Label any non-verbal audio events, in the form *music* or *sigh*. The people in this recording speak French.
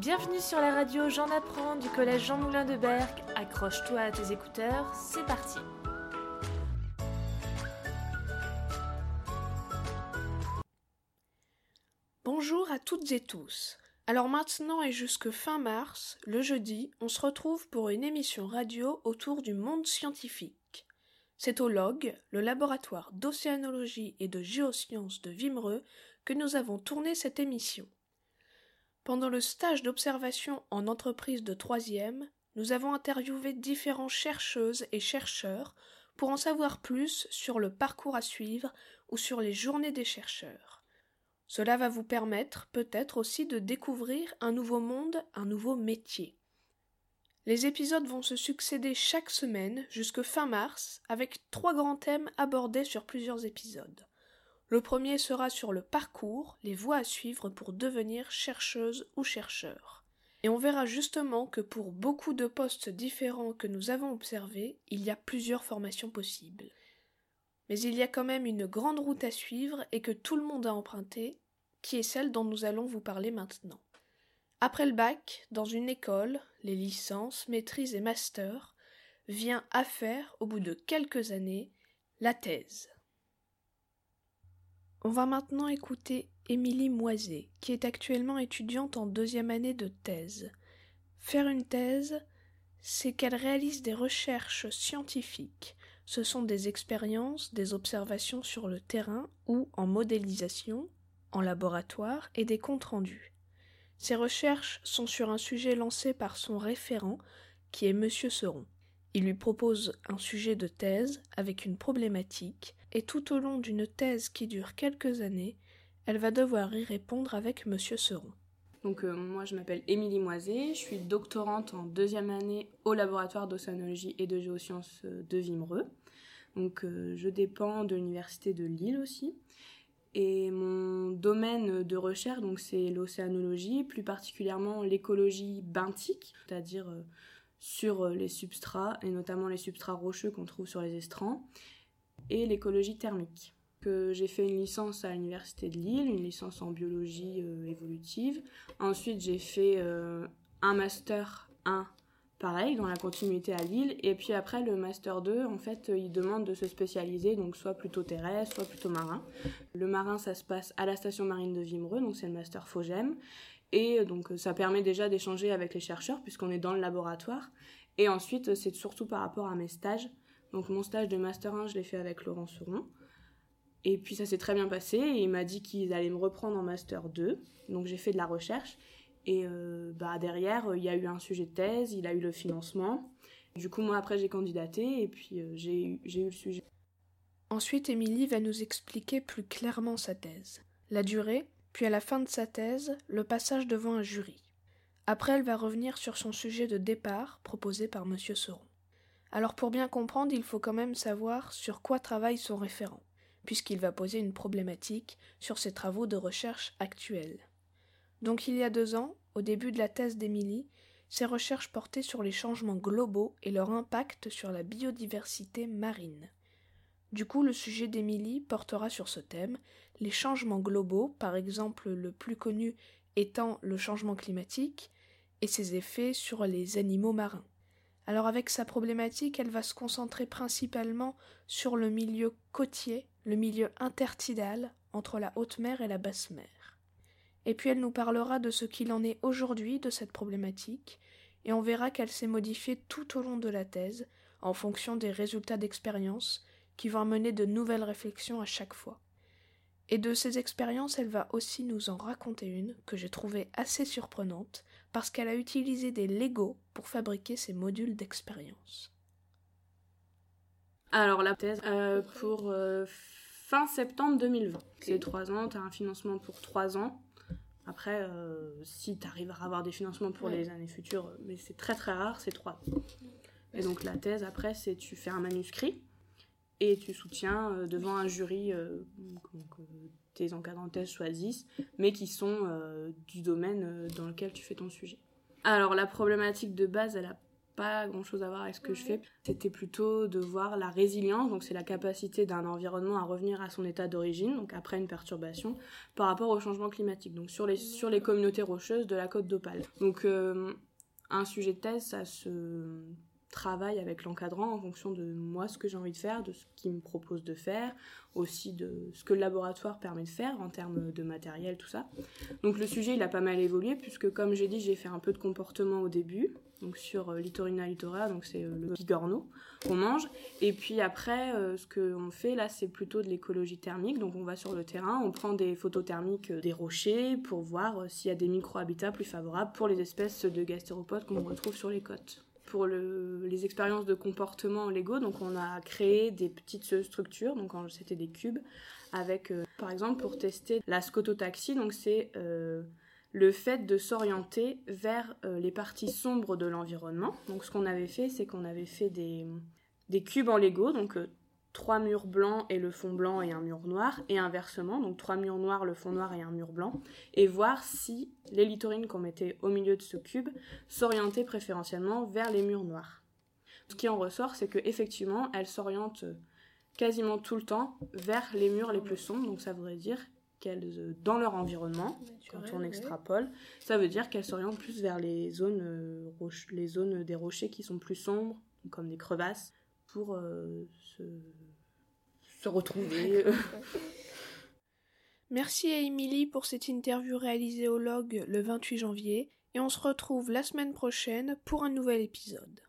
Bienvenue sur la radio J'en apprends du collège Jean Moulin de Berck. Accroche-toi à tes écouteurs, c'est parti. Bonjour à toutes et tous. Alors maintenant et jusque fin mars, le jeudi, on se retrouve pour une émission radio autour du monde scientifique. C'est au LOG, le laboratoire d'océanologie et de géosciences de Vimereux, que nous avons tourné cette émission. Pendant le stage d'observation en entreprise de troisième, nous avons interviewé différents chercheuses et chercheurs pour en savoir plus sur le parcours à suivre ou sur les journées des chercheurs. Cela va vous permettre peut-être aussi de découvrir un nouveau monde, un nouveau métier. Les épisodes vont se succéder chaque semaine jusque fin mars avec trois grands thèmes abordés sur plusieurs épisodes. Le premier sera sur le parcours, les voies à suivre pour devenir chercheuse ou chercheur. Et on verra justement que pour beaucoup de postes différents que nous avons observés, il y a plusieurs formations possibles. Mais il y a quand même une grande route à suivre et que tout le monde a emprunté, qui est celle dont nous allons vous parler maintenant. Après le bac, dans une école, les licences, maîtrises et masters, vient à faire, au bout de quelques années, la thèse. On va maintenant écouter Émilie Moiset, qui est actuellement étudiante en deuxième année de thèse. Faire une thèse, c'est qu'elle réalise des recherches scientifiques. Ce sont des expériences, des observations sur le terrain ou en modélisation, en laboratoire et des comptes rendus. Ces recherches sont sur un sujet lancé par son référent, qui est Monsieur Seron. Il lui propose un sujet de thèse avec une problématique, et tout au long d'une thèse qui dure quelques années, elle va devoir y répondre avec Monsieur Seron. Donc euh, moi je m'appelle Émilie Moiset, je suis doctorante en deuxième année au laboratoire d'océanologie et de géosciences euh, de Vimereux. Donc euh, je dépends de l'université de Lille aussi. Et mon domaine de recherche, c'est l'océanologie, plus particulièrement l'écologie benthique, c'est-à-dire sur les substrats, et notamment les substrats rocheux qu'on trouve sur les estrans, et l'écologie thermique. Que j'ai fait une licence à l'université de Lille, une licence en biologie euh, évolutive. Ensuite, j'ai fait euh, un master 1 pareil dans la continuité à Lille et puis après le master 2 en fait il demande de se spécialiser donc soit plutôt terrestre soit plutôt marin le marin ça se passe à la station marine de Vimereux donc c'est le master Fogem et donc ça permet déjà d'échanger avec les chercheurs puisqu'on est dans le laboratoire. Et ensuite c'est surtout par rapport à mes stages. Donc mon stage de Master 1 je l'ai fait avec Laurent Souron. Et puis ça s'est très bien passé et il m'a dit qu'ils allaient me reprendre en Master 2. Donc j'ai fait de la recherche. Et euh, bah derrière il y a eu un sujet de thèse, il a eu le financement. Du coup moi après j'ai candidaté et puis euh, j'ai eu, eu le sujet. Ensuite Émilie va nous expliquer plus clairement sa thèse. La durée, puis à la fin de sa thèse, le passage devant un jury. Après, elle va revenir sur son sujet de départ proposé par M. Seron. Alors pour bien comprendre, il faut quand même savoir sur quoi travaille son référent, puisqu'il va poser une problématique sur ses travaux de recherche actuels. Donc il y a deux ans, au début de la thèse d'Émilie, ses recherches portaient sur les changements globaux et leur impact sur la biodiversité marine. Du coup, le sujet d'Émilie portera sur ce thème, les changements globaux, par exemple le plus connu étant le changement climatique, et ses effets sur les animaux marins. Alors avec sa problématique, elle va se concentrer principalement sur le milieu côtier, le milieu intertidal entre la haute mer et la basse mer. Et puis elle nous parlera de ce qu'il en est aujourd'hui de cette problématique, et on verra qu'elle s'est modifiée tout au long de la thèse, en fonction des résultats d'expérience, qui vont mener de nouvelles réflexions à chaque fois. Et de ces expériences, elle va aussi nous en raconter une que j'ai trouvée assez surprenante parce qu'elle a utilisé des Lego pour fabriquer ces modules d'expérience. Alors la thèse euh, pour euh, fin septembre 2020. C'est trois ans, tu as un financement pour trois ans. Après, euh, si tu arrives à avoir des financements pour les années futures, mais c'est très très rare, c'est trois ans. Et donc la thèse, après, c'est tu fais un manuscrit et tu soutiens euh, devant un jury euh, que tes encadrants de thèse choisissent, mais qui sont euh, du domaine dans lequel tu fais ton sujet. Alors la problématique de base, elle n'a pas grand chose à voir avec ce que je fais. C'était plutôt de voir la résilience, donc c'est la capacité d'un environnement à revenir à son état d'origine, donc après une perturbation, par rapport au changement climatique, donc sur les, sur les communautés rocheuses de la côte d'Opale. Donc euh, un sujet de thèse, ça se travaille avec l'encadrant en fonction de moi ce que j'ai envie de faire, de ce qu'il me propose de faire, aussi de ce que le laboratoire permet de faire en termes de matériel, tout ça. Donc le sujet il a pas mal évolué puisque comme j'ai dit j'ai fait un peu de comportement au début, donc sur euh, Litorina litora, donc c'est euh, le bigorneau qu'on mange. Et puis après, euh, ce qu'on fait là, c'est plutôt de l'écologie thermique. Donc on va sur le terrain, on prend des photos thermiques des rochers pour voir s'il y a des micro-habitats plus favorables pour les espèces de gastéropodes qu'on retrouve sur les côtes pour les expériences de comportement Lego. Donc on a créé des petites structures, donc c'était des cubes, avec euh, par exemple pour tester la scototaxie, donc c'est euh, le fait de s'orienter vers euh, les parties sombres de l'environnement. Donc ce qu'on avait fait, c'est qu'on avait fait des, des cubes en Lego, donc trois murs blancs et le fond blanc et un mur noir, et inversement, donc trois murs noirs, le fond noir et un mur blanc, et voir si les litorines qu'on mettait au milieu de ce cube s'orientaient préférentiellement vers les murs noirs. Ce qui en ressort, c'est qu'effectivement, elles s'orientent quasiment tout le temps vers les murs les plus sombres, donc ça voudrait dire qu'elles, dans leur environnement, quand on extrapole, ça veut dire qu'elles s'orientent plus vers les zones, euh, les zones des rochers qui sont plus sombres, comme des crevasses, pour euh, se, se, retrouver. *laughs* Merci à Émilie pour cette interview réalisée au log le 28 janvier et on se retrouve la semaine prochaine pour un nouvel épisode.